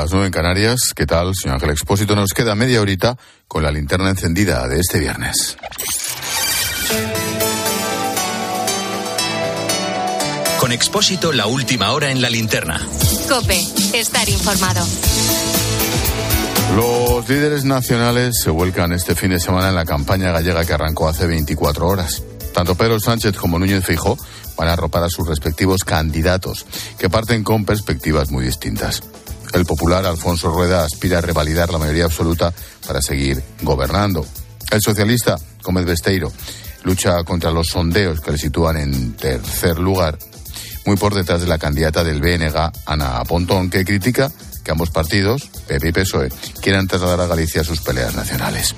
las nueve en Canarias. ¿Qué tal, señor Ángel Expósito? Nos queda media horita con la linterna encendida de este viernes. Con Expósito, la última hora en la linterna. Cope, estar informado. Los líderes nacionales se vuelcan este fin de semana en la campaña gallega que arrancó hace 24 horas. Tanto Pedro Sánchez como Núñez Fijó van a arropar a sus respectivos candidatos, que parten con perspectivas muy distintas. El popular Alfonso Rueda aspira a revalidar la mayoría absoluta para seguir gobernando. El socialista Gómez Besteiro lucha contra los sondeos que le sitúan en tercer lugar, muy por detrás de la candidata del BNG, Ana Pontón, que critica que ambos partidos, PP y PSOE, quieran trasladar a Galicia sus peleas nacionales.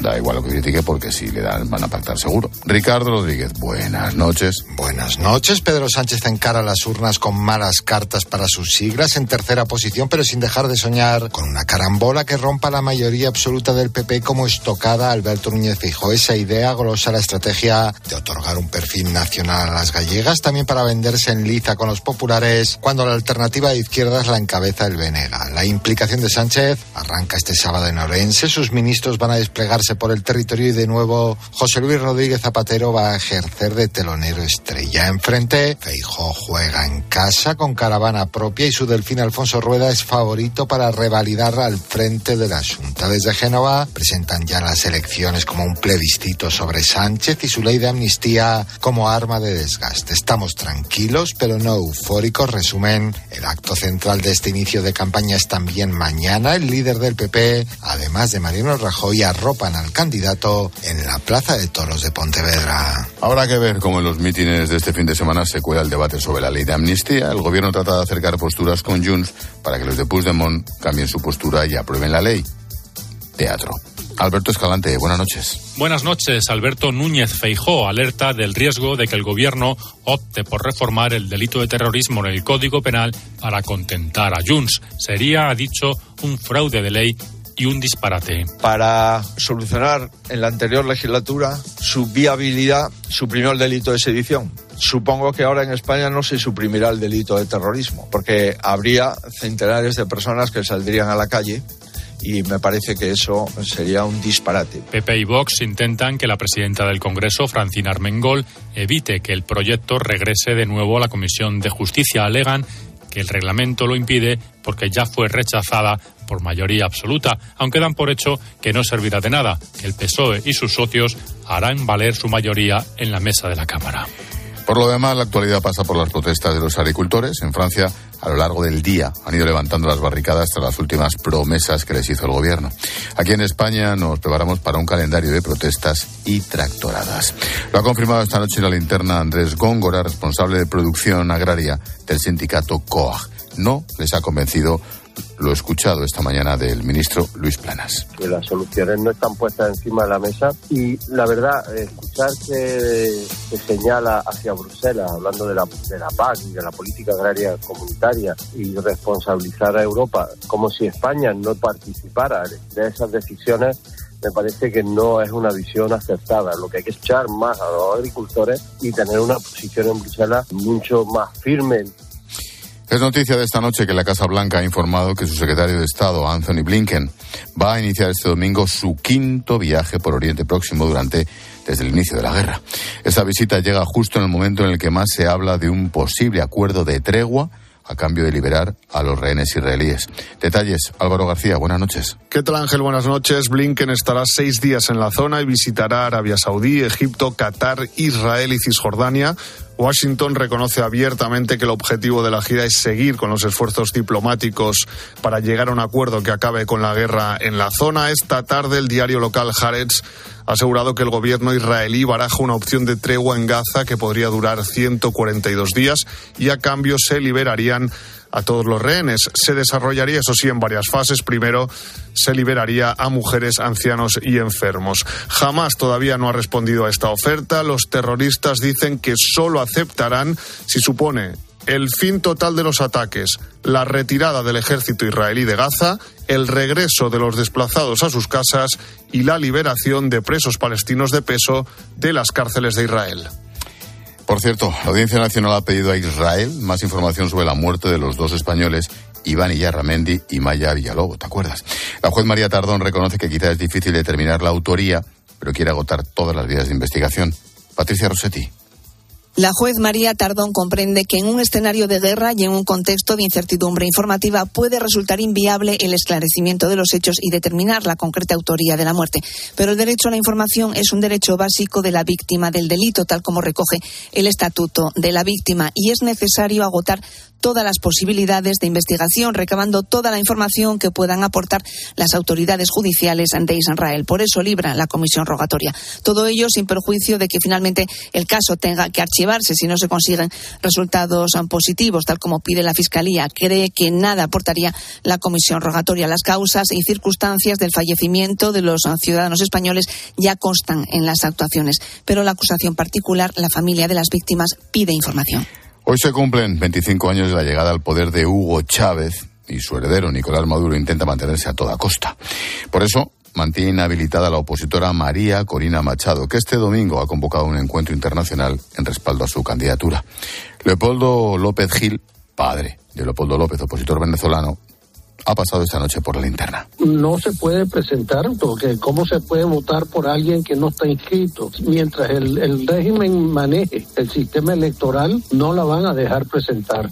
Da igual lo que critique porque si le dan van a pactar seguro. Ricardo Rodríguez, buenas noches. Buenas noches. Pedro Sánchez encara las urnas con malas cartas para sus siglas en tercera posición, pero sin dejar de soñar con una carambola que rompa la mayoría absoluta del PP como estocada Alberto Núñez Fijo. Esa idea glosa la estrategia de otorgar un perfil nacional a las gallegas, también para venderse en liza con los populares, cuando la alternativa de izquierdas la encabeza el Venega. La implicación de Sánchez arranca este sábado en Orense. Sus ministros van a desplegarse por el territorio y de nuevo José Luis Rodríguez Zapatero va a ejercer de telonero estrella. Enfrente, Feijó juega en casa con caravana propia y su delfín Alfonso Rueda es favorito para revalidar al frente de la Junta. Desde Génova presentan ya las elecciones como un plebiscito sobre Sánchez y su ley de amnistía como arma de desgaste. Estamos tranquilos pero no eufóricos. Resumen, el acto central de este inicio de campaña es también mañana. El líder del PP, además de Mariano Rajoy, arropan al candidato en la Plaza de Toros de Pontevedra. Habrá que ver cómo en los mítines de este fin de semana se cuela el debate sobre la ley de amnistía. El gobierno trata de acercar posturas con Junts para que los de Puigdemont cambien su postura y aprueben la ley. Teatro. Alberto Escalante, buenas noches. Buenas noches. Alberto Núñez Feijó alerta del riesgo de que el gobierno opte por reformar el delito de terrorismo en el Código Penal para contentar a Junts. Sería, ha dicho, un fraude de ley y un disparate. Para solucionar en la anterior legislatura su viabilidad, suprimió el delito de sedición. Supongo que ahora en España no se suprimirá el delito de terrorismo, porque habría centenares de personas que saldrían a la calle y me parece que eso sería un disparate. PP y Vox intentan que la presidenta del Congreso, Francina Armengol, evite que el proyecto regrese de nuevo a la Comisión de Justicia. Alegan que el reglamento lo impide porque ya fue rechazada por mayoría absoluta, aunque dan por hecho que no servirá de nada, que el PSOE y sus socios harán valer su mayoría en la mesa de la Cámara. Por lo demás, la actualidad pasa por las protestas de los agricultores. En Francia, a lo largo del día, han ido levantando las barricadas tras las últimas promesas que les hizo el gobierno. Aquí en España nos preparamos para un calendario de protestas y tractoradas. Lo ha confirmado esta noche la linterna Andrés Góngora, responsable de producción agraria del sindicato COAG. No les ha convencido lo escuchado esta mañana del ministro Luis Planas. Que las soluciones no están puestas encima de la mesa y la verdad, escuchar que se señala hacia Bruselas, hablando de la, de la PAC y de la política agraria comunitaria y responsabilizar a Europa como si España no participara de esas decisiones, me parece que no es una visión acertada. Lo que hay que echar más a los agricultores y tener una posición en Bruselas mucho más firme es noticia de esta noche que la Casa Blanca ha informado que su secretario de Estado, Anthony Blinken, va a iniciar este domingo su quinto viaje por Oriente Próximo durante desde el inicio de la guerra. Esta visita llega justo en el momento en el que más se habla de un posible acuerdo de tregua a cambio de liberar a los rehenes israelíes. Detalles, Álvaro García, buenas noches. ¿Qué tal Ángel? Buenas noches. Blinken estará seis días en la zona y visitará Arabia Saudí, Egipto, Qatar, Israel y Cisjordania Washington reconoce abiertamente que el objetivo de la gira es seguir con los esfuerzos diplomáticos para llegar a un acuerdo que acabe con la guerra en la zona. Esta tarde el diario local Haaretz ha asegurado que el gobierno israelí baraja una opción de tregua en Gaza que podría durar 142 días y a cambio se liberarían a todos los rehenes. Se desarrollaría, eso sí, en varias fases. Primero, se liberaría a mujeres, ancianos y enfermos. Jamás todavía no ha respondido a esta oferta. Los terroristas dicen que solo aceptarán si supone el fin total de los ataques, la retirada del ejército israelí de Gaza, el regreso de los desplazados a sus casas y la liberación de presos palestinos de peso de las cárceles de Israel. Por cierto, la Audiencia Nacional ha pedido a Israel más información sobre la muerte de los dos españoles Iván Iyarramendi y Maya Villalobos, ¿te acuerdas? La juez María Tardón reconoce que quizás es difícil determinar la autoría, pero quiere agotar todas las vías de investigación. Patricia Rossetti. La juez María Tardón comprende que en un escenario de guerra y en un contexto de incertidumbre informativa puede resultar inviable el esclarecimiento de los hechos y determinar la concreta autoría de la muerte. Pero el derecho a la información es un derecho básico de la víctima del delito, tal como recoge el Estatuto de la Víctima, y es necesario agotar todas las posibilidades de investigación, recabando toda la información que puedan aportar las autoridades judiciales de Israel. Por eso libra la comisión rogatoria. Todo ello sin perjuicio de que finalmente el caso tenga que archivarse si no se consiguen resultados positivos, tal como pide la Fiscalía. Cree que nada aportaría la comisión rogatoria. Las causas y circunstancias del fallecimiento de los ciudadanos españoles ya constan en las actuaciones, pero la acusación particular, la familia de las víctimas, pide información. Hoy se cumplen 25 años de la llegada al poder de Hugo Chávez y su heredero Nicolás Maduro intenta mantenerse a toda costa. Por eso mantiene inhabilitada la opositora María Corina Machado, que este domingo ha convocado un encuentro internacional en respaldo a su candidatura. Leopoldo López Gil, padre de Leopoldo López, opositor venezolano, ha pasado esta noche por la linterna. No se puede presentar, porque ¿cómo se puede votar por alguien que no está inscrito? Mientras el, el régimen maneje el sistema electoral, no la van a dejar presentar.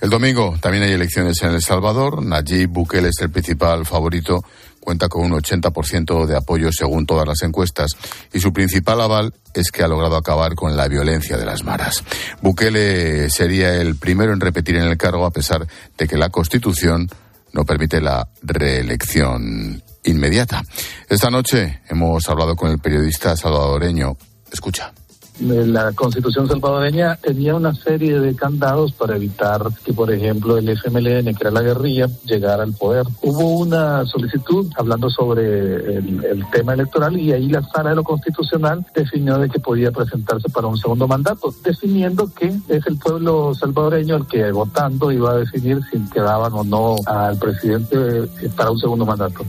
El domingo también hay elecciones en El Salvador. Nayib Bukele es el principal favorito, cuenta con un 80% de apoyo según todas las encuestas y su principal aval es que ha logrado acabar con la violencia de las maras. Bukele sería el primero en repetir en el cargo a pesar de que la Constitución no permite la reelección inmediata. Esta noche hemos hablado con el periodista salvadoreño. Escucha la constitución salvadoreña tenía una serie de candados para evitar que, por ejemplo, el FMLN, que era la guerrilla, llegara al poder. Hubo una solicitud hablando sobre el, tema electoral y ahí la sala de lo constitucional definió de que podía presentarse para un segundo mandato, definiendo que es el pueblo salvadoreño el que votando iba a decidir si quedaban o no al presidente para un segundo mandato.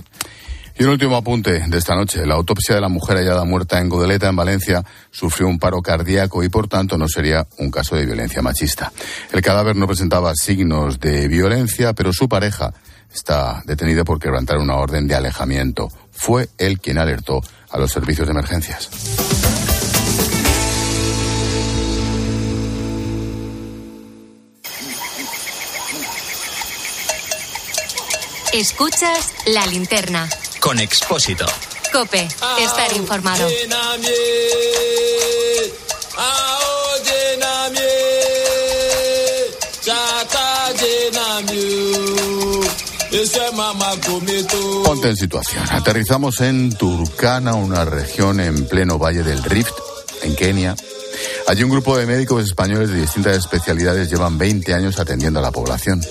Y un último apunte de esta noche. La autopsia de la mujer hallada muerta en Godeleta, en Valencia, sufrió un paro cardíaco y, por tanto, no sería un caso de violencia machista. El cadáver no presentaba signos de violencia, pero su pareja está detenida por quebrantar una orden de alejamiento. Fue él quien alertó a los servicios de emergencias. Escuchas la linterna con Expósito. Cope, estar informado. Ponte en situación. Aterrizamos en Turkana, una región en pleno valle del Rift, en Kenia. Allí un grupo de médicos españoles de distintas especialidades llevan 20 años atendiendo a la población.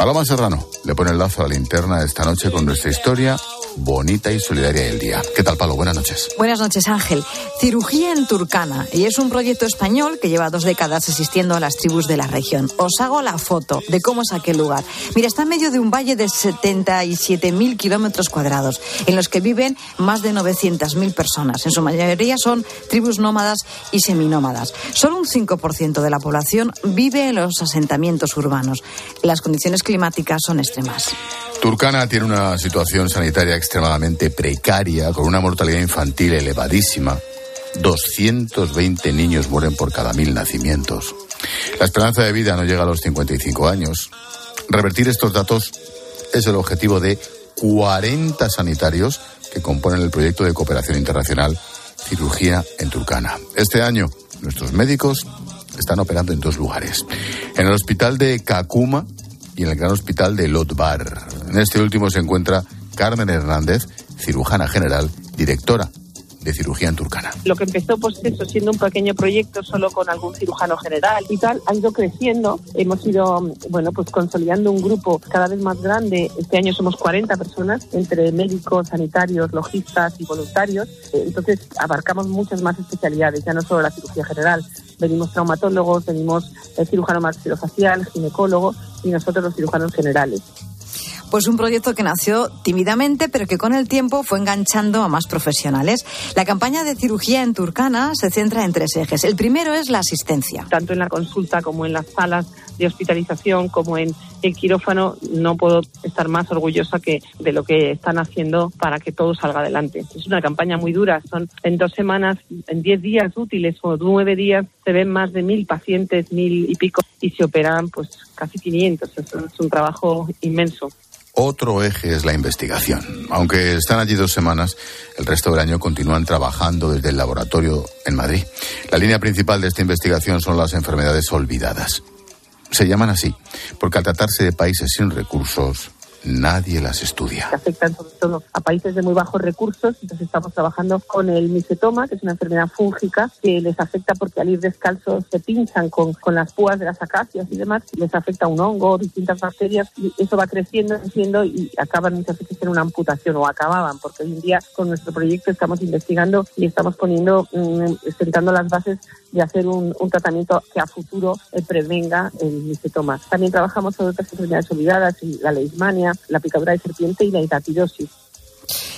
Paloma Serrano le pone el lazo a la linterna esta noche con nuestra historia bonita y solidaria del día. ¿Qué tal, Palo? Buenas noches. Buenas noches, Ángel. Cirugía en Turcana. Y es un proyecto español que lleva dos décadas asistiendo a las tribus de la región. Os hago la foto de cómo es aquel lugar. Mira, está en medio de un valle de 77.000 kilómetros cuadrados, en los que viven más de 900.000 personas. En su mayoría son tribus nómadas y seminómadas. Solo un 5% de la población vive en los asentamientos urbanos. Las condiciones climáticas son extremas. Turcana tiene una situación sanitaria extremadamente precaria, con una mortalidad infantil elevadísima. 220 niños mueren por cada mil nacimientos. La esperanza de vida no llega a los 55 años. Revertir estos datos es el objetivo de 40 sanitarios que componen el proyecto de cooperación internacional Cirugía en Turcana. Este año, nuestros médicos están operando en dos lugares. En el hospital de Kakuma y en el gran hospital de Lotbar. En este último se encuentra Carmen Hernández, cirujana general, directora de cirugía en Turcana. Lo que empezó pues eso siendo un pequeño proyecto solo con algún cirujano general y tal, ha ido creciendo. Hemos ido, bueno, pues consolidando un grupo cada vez más grande. Este año somos 40 personas entre médicos, sanitarios, logistas y voluntarios. Entonces abarcamos muchas más especialidades, ya no solo la cirugía general. Venimos traumatólogos, venimos el cirujano maxilofacial, ginecólogo y nosotros los cirujanos generales. Pues un proyecto que nació tímidamente, pero que con el tiempo fue enganchando a más profesionales. La campaña de cirugía en Turcana se centra en tres ejes. El primero es la asistencia. Tanto en la consulta como en las salas de hospitalización como en el quirófano, no puedo estar más orgullosa que de lo que están haciendo para que todo salga adelante. Es una campaña muy dura, son en dos semanas, en diez días útiles o nueve días, se ven más de mil pacientes, mil y pico, y se operan pues casi 500. es un trabajo inmenso. Otro eje es la investigación. Aunque están allí dos semanas, el resto del año continúan trabajando desde el laboratorio en Madrid. La línea principal de esta investigación son las enfermedades olvidadas. Se llaman así porque al tratarse de países sin recursos, nadie las estudia. Afectan sobre todo a países de muy bajos recursos. Entonces estamos trabajando con el misetoma, que es una enfermedad fúngica que les afecta porque al ir descalzos se pinchan con, con las púas de las acacias y demás. Les afecta un hongo, distintas bacterias y eso va creciendo, creciendo y acaban muchas veces en una amputación o acababan porque hoy en día con nuestro proyecto estamos investigando y estamos poniendo, mm, sentando las bases de hacer un, un tratamiento que a futuro eh, prevenga el misetoma. También trabajamos sobre otras enfermedades olvidadas, la leishmania, la picadura de serpiente y la hidatidosis.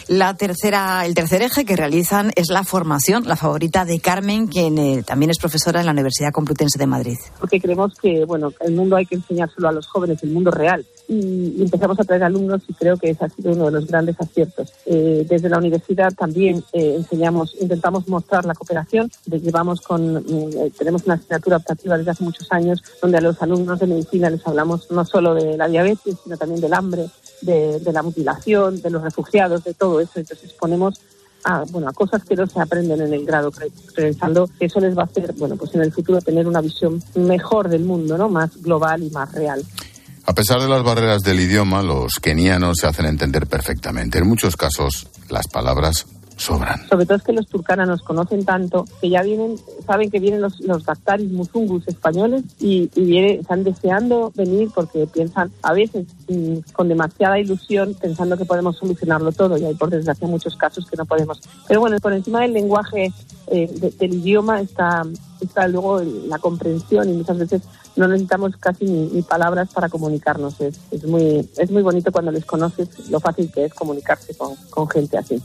La tercera, el tercer eje que realizan es la formación, la favorita de Carmen, quien eh, también es profesora en la Universidad Complutense de Madrid. Porque creemos que bueno, el mundo hay que enseñárselo a los jóvenes, el mundo real. Y, empezamos a traer alumnos y creo que ese ha sido uno de los grandes aciertos. Eh, desde la universidad también eh, enseñamos, intentamos mostrar la cooperación. Llevamos con, mm, tenemos una asignatura optativa desde hace muchos años donde a los alumnos de medicina les hablamos no solo de la diabetes, sino también del hambre, de, de la mutilación, de los refugiados, de todo eso. Entonces ponemos a, bueno, a cosas que no se aprenden en el grado, pensando que eso les va a hacer, bueno, pues en el futuro tener una visión mejor del mundo, ¿no? Más global y más real. A pesar de las barreras del idioma, los kenianos se hacen entender perfectamente. En muchos casos, las palabras sobran. Sobre todo es que los turcanas nos conocen tanto que ya vienen, saben que vienen los, los Musungus españoles y, están deseando venir porque piensan a veces mm, con demasiada ilusión pensando que podemos solucionarlo todo y hay por desgracia muchos casos que no podemos. Pero bueno, por encima del lenguaje eh, del idioma está, está luego la comprensión y muchas veces no necesitamos casi ni, palabras para comunicarnos. Es, es, muy, es muy bonito cuando les conoces lo fácil que es comunicarse con, con gente así.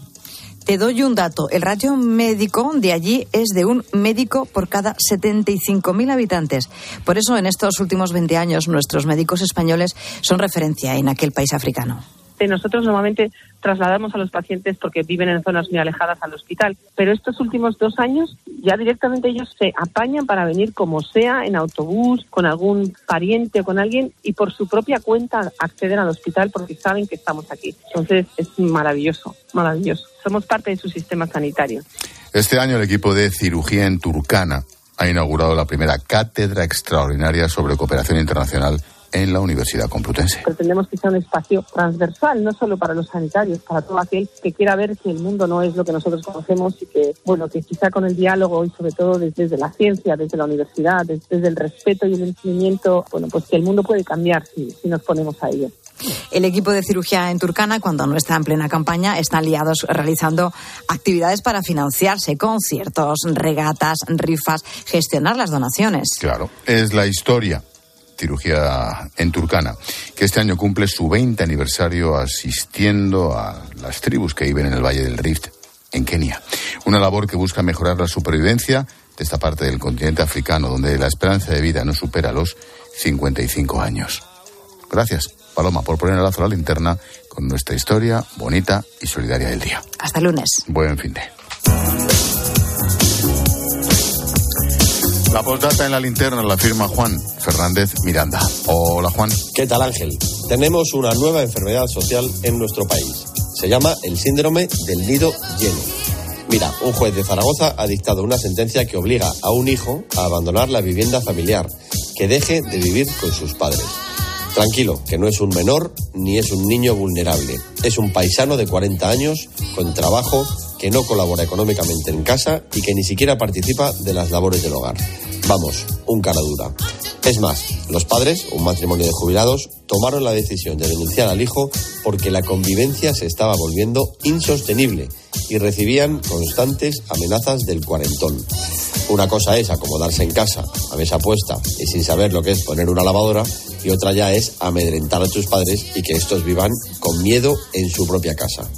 Te doy un dato. El ratio médico de allí es de un médico por cada 75.000 habitantes. Por eso, en estos últimos 20 años, nuestros médicos españoles son referencia en aquel país africano. Nosotros normalmente trasladamos a los pacientes porque viven en zonas muy alejadas al hospital, pero estos últimos dos años ya directamente ellos se apañan para venir como sea, en autobús, con algún pariente o con alguien y por su propia cuenta acceden al hospital porque saben que estamos aquí. Entonces es maravilloso, maravilloso. Somos parte de su sistema sanitario. Este año el equipo de cirugía en Turcana ha inaugurado la primera cátedra extraordinaria sobre cooperación internacional en la Universidad Complutense. Pretendemos que sea un espacio transversal, no solo para los sanitarios, para todo aquel que quiera ver que el mundo no es lo que nosotros conocemos y que, bueno, que quizá con el diálogo y sobre todo desde, la ciencia, desde la universidad, desde, el respeto y el entendimiento, bueno, pues que el mundo puede cambiar si, si nos ponemos a ello. El equipo de cirugía en Turcana, cuando no está en plena campaña, están liados realizando actividades para financiarse, conciertos, regatas, rifas, gestionar las donaciones. Claro, es la historia cirugía en Turcana, que este año cumple su 20 aniversario asistiendo a las tribus que viven en el Valle del Rift, en Kenia. Una labor que busca mejorar la supervivencia de esta parte del continente africano, donde la esperanza de vida no supera los 55 años. Gracias, Paloma, por poner el lazo a la linterna con nuestra historia bonita y solidaria del día. Hasta lunes. Buen fin de. La postdata en la linterna la firma Juan Fernández Miranda. Hola Juan. ¿Qué tal Ángel? Tenemos una nueva enfermedad social en nuestro país. Se llama el síndrome del nido lleno. Mira, un juez de Zaragoza ha dictado una sentencia que obliga a un hijo a abandonar la vivienda familiar, que deje de vivir con sus padres. Tranquilo, que no es un menor ni es un niño vulnerable. Es un paisano de 40 años, con trabajo, que no colabora económicamente en casa y que ni siquiera participa de las labores del hogar. Vamos, un cara dura. Es más, los padres, un matrimonio de jubilados, tomaron la decisión de denunciar al hijo porque la convivencia se estaba volviendo insostenible y recibían constantes amenazas del cuarentón. Una cosa es acomodarse en casa, a mesa puesta y sin saber lo que es poner una lavadora, y otra ya es amedrentar a tus padres y que estos vivan con miedo en su propia casa.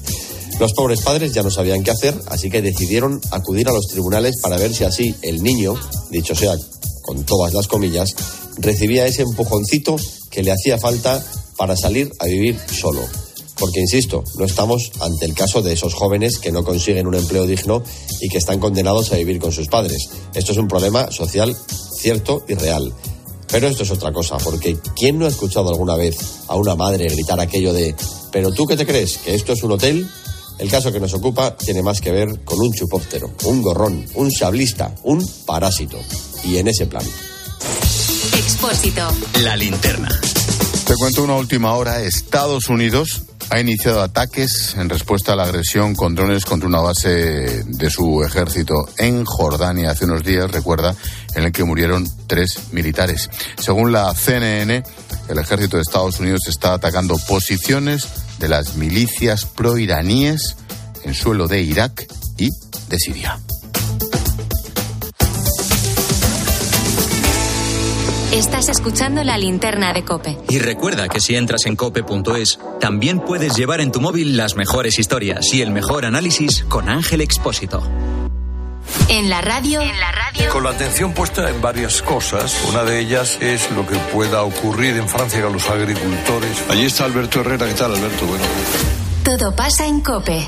Los pobres padres ya no sabían qué hacer, así que decidieron acudir a los tribunales para ver si así el niño, dicho sea con todas las comillas, recibía ese empujoncito que le hacía falta para salir a vivir solo. Porque, insisto, no estamos ante el caso de esos jóvenes que no consiguen un empleo digno y que están condenados a vivir con sus padres. Esto es un problema social cierto y real. Pero esto es otra cosa, porque ¿quién no ha escuchado alguna vez a una madre gritar aquello de ¿pero tú qué te crees? ¿Que esto es un hotel? El caso que nos ocupa tiene más que ver con un chupóptero, un gorrón, un sablista, un parásito. Y en ese plan. Expósito. La linterna. Te cuento una última hora. Estados Unidos ha iniciado ataques en respuesta a la agresión con drones contra una base de su ejército en Jordania hace unos días, recuerda, en el que murieron tres militares. Según la CNN, el ejército de Estados Unidos está atacando posiciones de las milicias proiraníes en suelo de Irak y de Siria. Estás escuchando la linterna de Cope. Y recuerda que si entras en cope.es, también puedes llevar en tu móvil las mejores historias y el mejor análisis con Ángel Expósito. En la radio. En la radio. Con la atención puesta en varias cosas. Una de ellas es lo que pueda ocurrir en Francia con los agricultores. Allí está Alberto Herrera. ¿Qué tal, Alberto? Bueno. Todo pasa en Cope.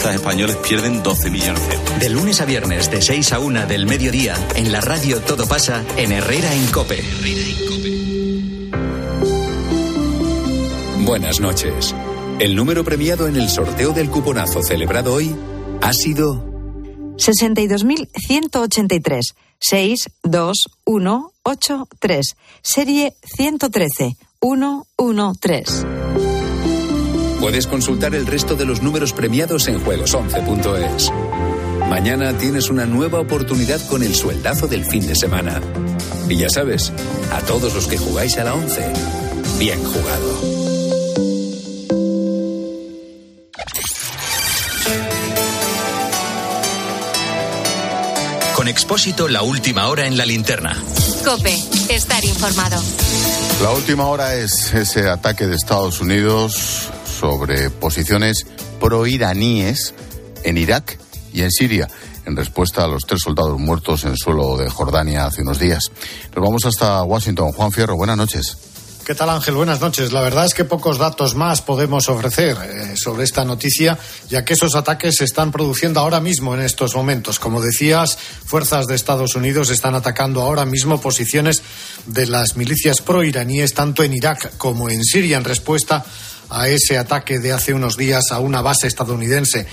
españoles pierden 12 millones de euros. De lunes a viernes, de 6 a 1 del mediodía, en la radio Todo pasa en Herrera en Cope. Buenas noches. El número premiado en el sorteo del cuponazo celebrado hoy ha sido 62.183. 62183. Serie 113. 113. Puedes consultar el resto de los números premiados en juegos11.es. Mañana tienes una nueva oportunidad con el sueldazo del fin de semana. Y ya sabes, a todos los que jugáis a la 11, bien jugado. Con Expósito, la última hora en la linterna. Cope. Estar informado. La última hora es ese ataque de Estados Unidos sobre posiciones proiraníes en Irak y en Siria, en respuesta a los tres soldados muertos en suelo de Jordania hace unos días. Nos vamos hasta Washington. Juan Fierro, buenas noches. ¿Qué tal Ángel? Buenas noches. La verdad es que pocos datos más podemos ofrecer eh, sobre esta noticia, ya que esos ataques se están produciendo ahora mismo en estos momentos. Como decías, fuerzas de Estados Unidos están atacando ahora mismo posiciones de las milicias proiraníes tanto en Irak como en Siria en respuesta a ese ataque de hace unos días a una base estadounidense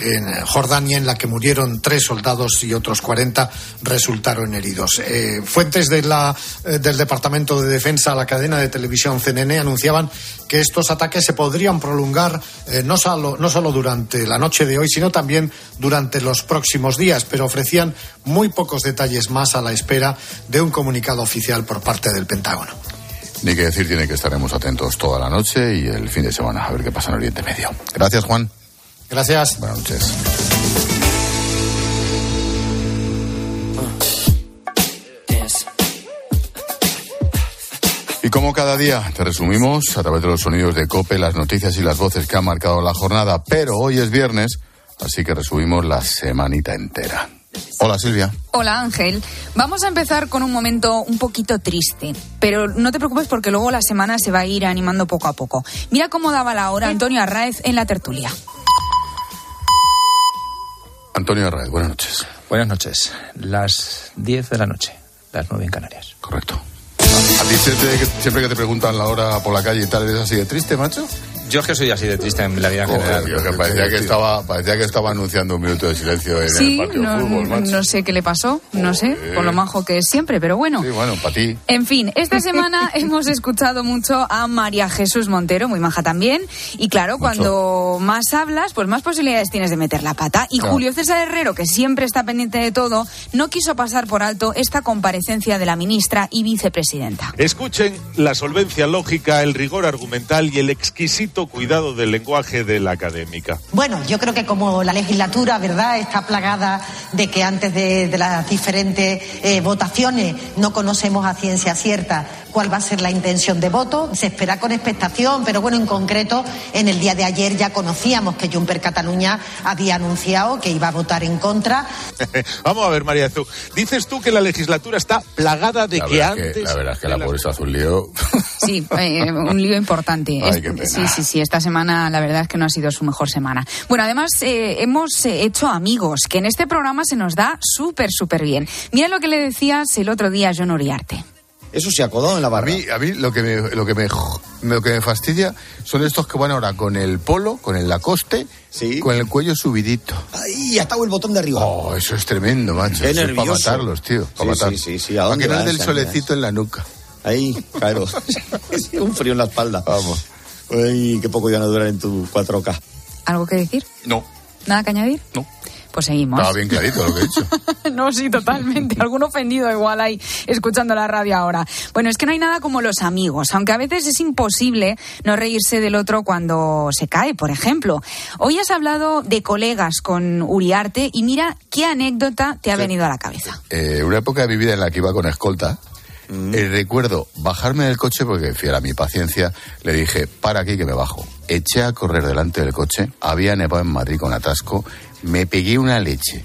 en Jordania en la que murieron tres soldados y otros 40 resultaron heridos. Eh, fuentes eh, del Departamento de Defensa a la cadena de televisión CNN anunciaban que estos ataques se podrían prolongar eh, no, solo, no solo durante la noche de hoy, sino también durante los próximos días, pero ofrecían muy pocos detalles más a la espera de un comunicado oficial por parte del Pentágono. Ni que decir tiene que estaremos atentos toda la noche y el fin de semana a ver qué pasa en Oriente Medio. Gracias, Juan. Gracias. Buenas noches. Y como cada día, te resumimos a través de los sonidos de Cope las noticias y las voces que han marcado la jornada. Pero hoy es viernes, así que resumimos la semanita entera. Hola Silvia. Hola Ángel. Vamos a empezar con un momento un poquito triste, pero no te preocupes porque luego la semana se va a ir animando poco a poco. Mira cómo daba la hora Antonio Arraez en la tertulia. Antonio Arraez, buenas noches. Buenas noches. Las 10 de la noche, las 9 en Canarias. Correcto. ¿A ti siempre que, siempre que te preguntan la hora por la calle y tal, eres así de triste, macho? Yo es que soy así de triste en la vida en general. Joder, tío, que parecía, que estaba, parecía que estaba anunciando un minuto de silencio en Sí, el partido no, de fútbol, macho. no sé qué le pasó, no sé, con lo majo que es siempre, pero bueno. Sí, bueno, para ti. En fin, esta semana hemos escuchado mucho a María Jesús Montero, muy maja también. Y claro, cuando más hablas, pues más posibilidades tienes de meter la pata. Y Claro. Julio César Herrero, que siempre está pendiente de todo, no quiso pasar por alto esta comparecencia de la ministra y vicepresidenta. Escuchen la solvencia lógica, el rigor argumental y el exquisito cuidado del lenguaje de la académica. Bueno, yo creo que como la legislatura, ¿verdad?, está plagada de que antes de, de las diferentes eh, votaciones no conocemos a ciencia cierta cuál va a ser la intención de voto. Se espera con expectación, pero bueno, en concreto, en el día de ayer ya conocíamos que Juncker Cataluña había anunciado que iba a votar en contra. Vamos a ver, María Azul. Dices tú que la legislatura está plagada de La que es antes. que, la verdad es que la pobreza hace un lío. Sí, eh, un lío importante. Ay, Es- qué pena. sí, sí, sí. Esta semana la verdad es que no ha sido su mejor semana. Bueno, además eh, hemos eh, hecho amigos, que en este programa se nos da súper, súper bien. Mira lo que le decías el otro día a John Uriarte. Eso se acodó en la barra. A mí, a mí lo, que me, lo, que me, lo que me fastidia son estos que van ahora con el polo, con el lacoste, con el cuello subidito. Ahí, atado el botón de arriba. Oh, eso es tremendo, macho. Qué Eso es nervioso. para matarlos, tío. Para Sí, matar. sí, sí, sí, ¿a Para dónde que no vas, les dé el Ángel? solecito en la nuca. Ahí, claro. un frío en la espalda. Vamos. Ay, qué poco iban a durar en tu 4K. ¿Algo que decir? No. ¿Nada que añadir? No. Pues seguimos. Estaba bien clarito lo que he dicho. no, sí, totalmente. Algún ofendido igual hay escuchando la radio ahora. Bueno, es que no hay nada como los amigos, aunque a veces es imposible no reírse del otro cuando se cae, por ejemplo. Hoy has hablado de colegas con Uriarte y mira qué anécdota te ha venido a la cabeza. Eh, una época vivida en la que iba con escolta. Mm. eh, recuerdo bajarme del coche porque, fiel a mi paciencia, le dije, para aquí que me bajo. Eché a correr delante del coche, había nevado en Madrid con atasco, me pegué una leche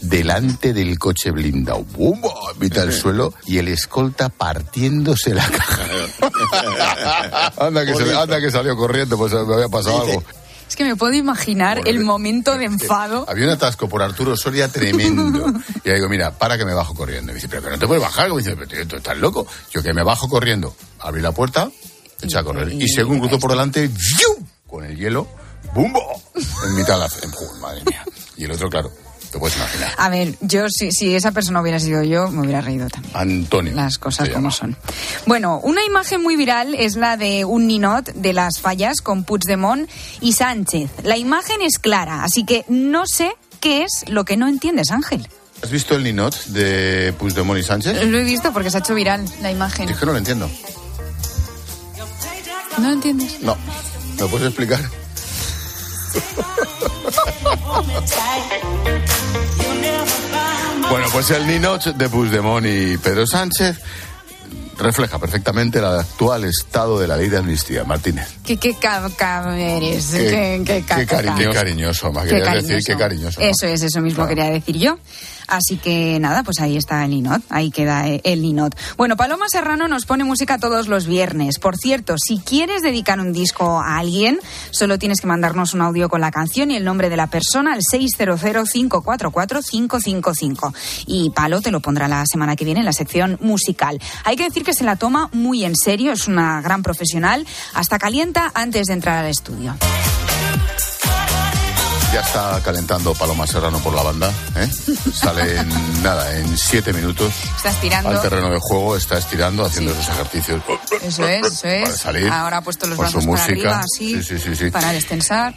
delante del coche blindado, ¡bum! a mitad del suelo, y el escolta partiéndose la caja. anda, que se- anda que salió corriendo, pues me había pasado algo. Es que me puedo imaginar el momento de enfado. Había un atasco por Arturo Soria tremendo. Y le digo, mira, para que me bajo corriendo. Y me dice, pero que no te puedes bajar. Y me dice, pero tío, tú estás loco. Yo que me bajo corriendo. Abrí la puerta, eché a correr. Y según cruzó por delante, ¡yiu! con el hielo, ¡bumbo! En mitad de la... en- ¡Joder, madre mía. Y el otro, claro, te puedes imaginar. A ver, yo si, si esa persona hubiera sido yo, me hubiera reído también. Antonio. Las cosas como son. Bueno, una imagen muy viral es la de un ninot de las fallas con Puigdemont y Sánchez. La imagen es clara, así que no sé qué es lo que no entiendes, Ángel. ¿Has visto el ninot de Puigdemont y Sánchez? Lo he visto porque se ha hecho viral la imagen. Es que no lo entiendo. ¿No lo entiendes? No. ¿Me puedes explicar? Bueno, pues el ninot de Puigdemont y Pedro Sánchez refleja perfectamente el actual estado de la ley de amnistía. Martínez. ¿Qué, qué eres? Qué- ¿Qué, qué ca- Qué, cari- ca- qué cariñoso, querías cariñoso. decir qué cariñoso. ¿no? Eso es, eso mismo quería decir yo. Así que nada, pues ahí está el Linot, ahí queda eh, el Linot. Bueno, Paloma Serrano nos pone música todos los viernes. Por cierto, si quieres dedicar un disco a alguien, solo tienes que mandarnos un audio con la canción y el nombre de la persona al 600-544-555. Y Palo te lo pondrá la semana que viene en la sección musical. Hay que decir que se la toma muy en serio, es una gran profesional, hasta calienta antes de entrar al estudio. Ya está calentando Paloma Serrano por la banda. ¿eh? Sale en nada, en siete minutos Estás tirando. al terreno de juego, está estirando, haciendo esos ejercicios. Eso es, eso es. Para salir, Ahora ha puesto los brazos para arriba, así, Sí, sí, sí, sí. para destensar.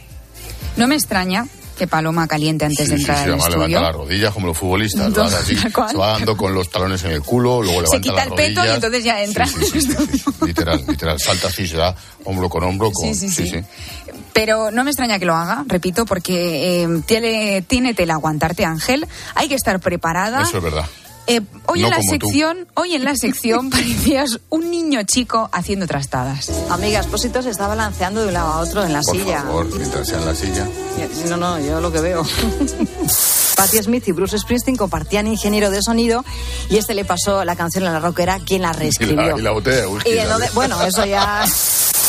No me extraña que Paloma caliente antes de Sí, sí, entrar sí, al estudio. levanta las rodillas como los futbolistas. Lo así, se va dando con los talones en el culo, luego levanta Se quita las el peto y entonces ya entra. Sí, sí, sí, sí, sí, literal, literal. Salta así, se da hombro con hombro. Con, Sí, sí, sí. Pero no me extraña que lo haga, repito, porque eh, tiene, tiene tela aguantarte, Ángel. Hay que estar preparada. Eso es verdad. Eh, hoy No en la tú. sección, hoy en la sección parecías un niño chico haciendo trastadas. Amiga Espósito se está balanceando de un lado a otro en la Por silla. favor, mientras sea en la silla. No, no, yo lo que veo. Patti Smith y Bruce Springsteen compartían ingeniero de sonido y este le pasó la canción a la rockera quien la Y reescribió. la, y la botella de whisky. Y entonces, bueno, eso ya.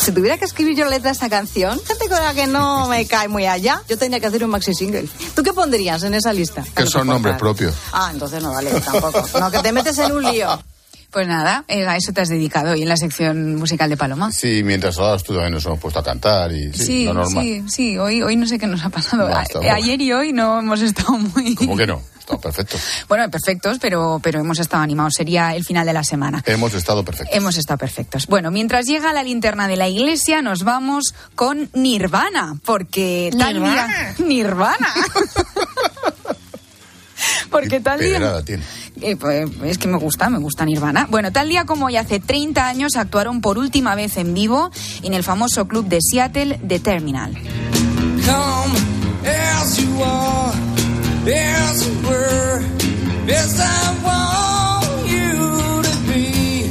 Si tuviera que escribir yo letra de esta canción, gente con la que no me cae muy allá, yo tendría que hacer un maxi single. ¿Tú qué pondrías en esa lista? que son nombres propios. Ah, entonces no vale tampoco. No, que te metes en un lío. Pues nada, eh, a eso te has dedicado hoy en la sección musical de Paloma. Sí, mientras hablabas tú también nos hemos puesto a cantar y sí, Sí, lo normal. sí, sí, hoy, hoy no sé qué nos ha pasado. No, A-. Ayer y hoy no hemos estado muy... ¿Cómo que no? Perfecto. Bueno, perfectos, pero, pero hemos estado animados. Sería el final de la semana. Hemos estado perfectos. Hemos estado perfectos. Bueno, mientras llega la linterna de la iglesia, nos vamos con Nirvana, porque tal ¿Nirvana? día... Nirvana. porque tal día... Tiene. Eh, pues, es que me gusta, me gusta Nirvana. Bueno, tal día como hoy hace 30 años actuaron por última vez en vivo en el famoso club de Seattle, The Terminal. Come as you are, as you were, as I want you to be,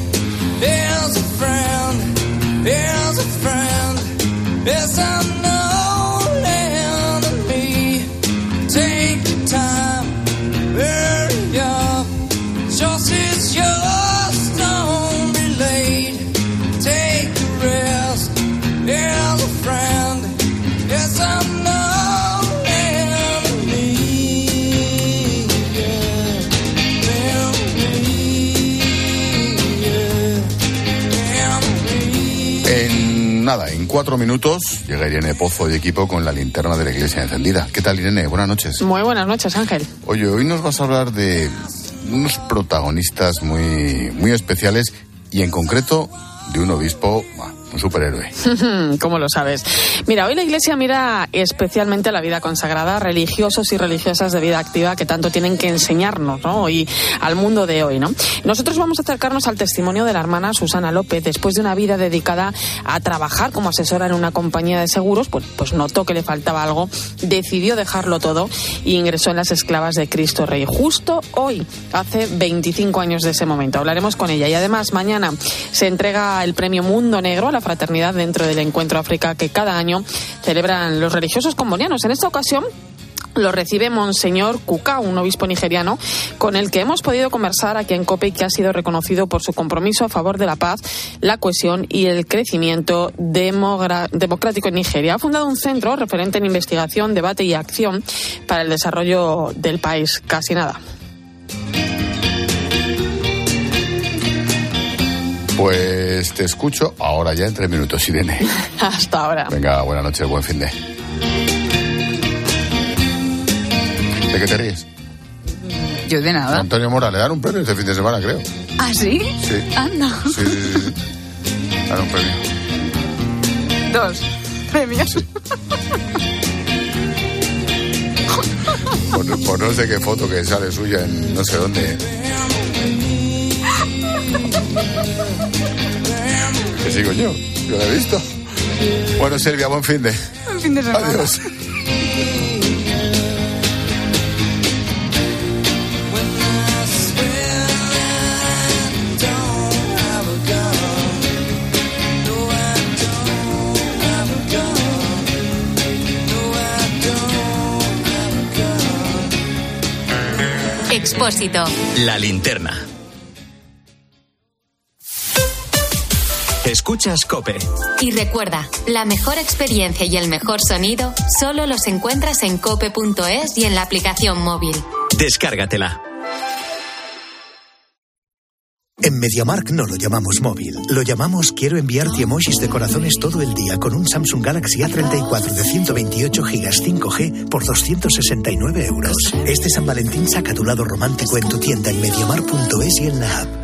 as a friend, as a friend, as I know cuatro minutos llega Irene Pozo y equipo con la linterna de la iglesia encendida. ¿Qué tal, Irene? Buenas noches. Muy buenas noches, Ángel. Oye, hoy nos vas a hablar de unos protagonistas muy, muy especiales y en concreto de un obispo, un superhéroe. ¿Cómo lo sabes? Mira, hoy la Iglesia mira especialmente a la vida consagrada, religiosos y religiosas de vida activa que tanto tienen que enseñarnos, ¿no? Y al mundo de hoy, ¿no? Nosotros vamos a acercarnos al testimonio de la hermana Susana López. Después de una vida dedicada a trabajar como asesora en una compañía de seguros, pues, pues notó que le faltaba algo, decidió dejarlo todo y ingresó en las esclavas de Cristo Rey. Justo hoy, hace 25 años de ese momento. Hablaremos con ella. Y además, mañana se entrega el premio Mundo Negro a la fraternidad dentro del Encuentro África que cada año celebran los religiosos combonianos. En esta ocasión lo recibe Monseñor Kuka, un obispo nigeriano, con el que hemos podido conversar aquí en COPE y que ha sido reconocido por su compromiso a favor de la paz, la cohesión y el crecimiento democrático en Nigeria. Ha fundado un centro referente en investigación, debate y acción para el desarrollo del país. Casi nada. Pues te escucho ahora ya en tres minutos, Irene. Hasta ahora. Venga, buenas noches, buen fin de. ¿De qué te ríes? Yo de nada. Antonio Mora le dan un premio este fin de semana, creo. ¿Ah, sí? Sí. Anda. Sí, sí, sí. sí. Dan un premio. Dos premios. Por, por no sé qué foto que sale suya en no sé dónde. Que sigo yo. Yo la he visto. Bueno, Silvia, buen fin de. Un fin de semana. Adiós. Expósito. La linterna. Escuchas Cope. Y recuerda, la mejor experiencia y el mejor sonido solo los encuentras en cope.es y en la aplicación móvil. Descárgatela. En MediaMark no lo llamamos móvil, lo llamamos quiero enviarte emojis de corazones todo el día con un Samsung Galaxy A34 de 128 GB 5G por 269 euros. Este San Valentín saca tu lado romántico en tu tienda en MediaMark.es y en la app.